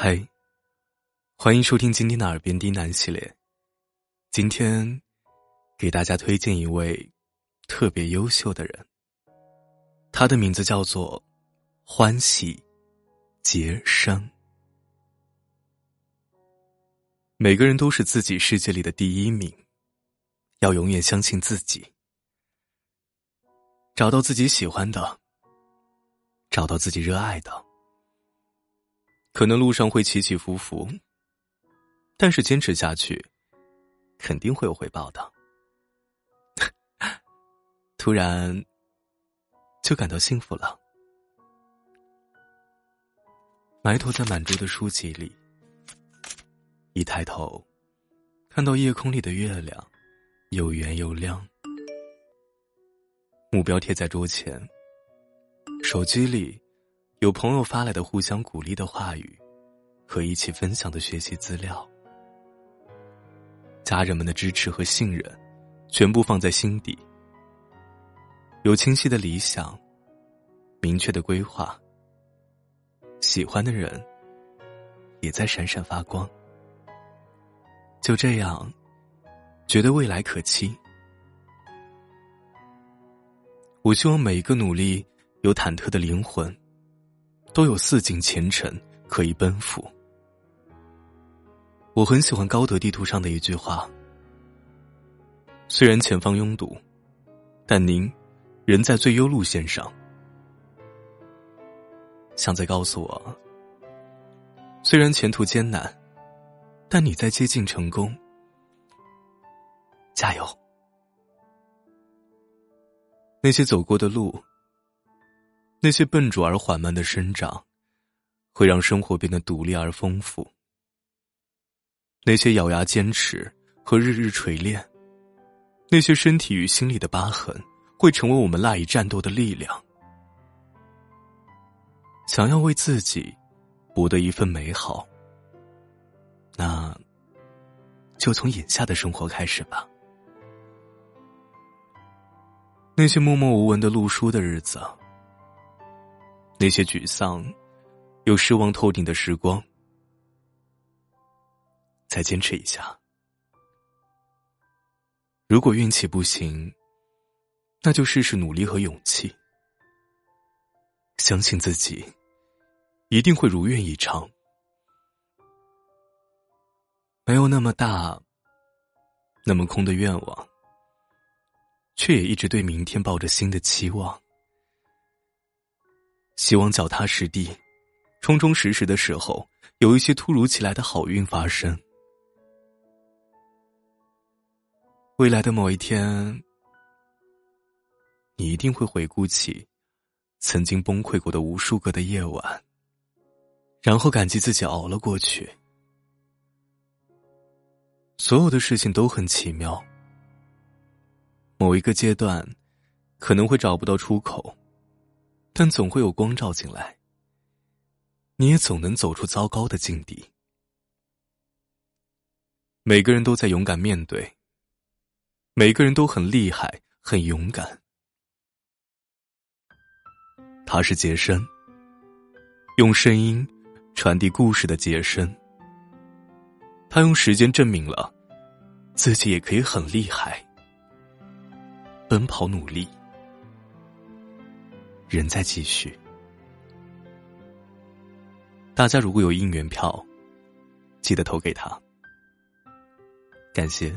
嗨，欢迎收听今天的耳边低喃系列。今天给大家推荐一位特别优秀的人，他的名字叫做欢喜杰生。每个人都是自己世界里的第一名，要永远相信自己，找到自己喜欢的，找到自己热爱的。可能路上会起起伏伏，但是坚持下去，肯定会有回报的。突然，就感到幸福了。埋头在满桌的书籍里，一抬头，看到夜空里的月亮，又圆又亮。目标贴在桌前，手机里。有朋友发来的互相鼓励的话语，和一起分享的学习资料，家人们的支持和信任，全部放在心底。有清晰的理想，明确的规划，喜欢的人也在闪闪发光。就这样，觉得未来可期。我希望每一个努力有忐忑的灵魂。都有似锦前程可以奔赴。我很喜欢高德地图上的一句话：虽然前方拥堵，但您仍在最优路线上。像在告诉我，虽然前途艰难，但你在接近成功。加油！那些走过的路。那些笨拙而缓慢的生长，会让生活变得独立而丰富。那些咬牙坚持和日日锤炼，那些身体与心里的疤痕，会成为我们赖以战斗的力量。想要为自己博得一份美好，那就从眼下的生活开始吧。那些默默无闻的录书的日子。那些沮丧又失望透顶的时光，再坚持一下。如果运气不行，那就试试努力和勇气。相信自己，一定会如愿以偿。没有那么大、那么空的愿望，却也一直对明天抱着新的期望。希望脚踏实地，充充实实的时候，有一些突如其来的好运发生。未来的某一天，你一定会回顾起曾经崩溃过的无数个的夜晚，然后感激自己熬了过去。所有的事情都很奇妙，某一个阶段可能会找不到出口。但总会有光照进来，你也总能走出糟糕的境地。每个人都在勇敢面对，每个人都很厉害、很勇敢。他是杰森，用声音传递故事的杰森。他用时间证明了自己也可以很厉害，奔跑努力。仍在继续，大家如果有应援票，记得投给他。感谢。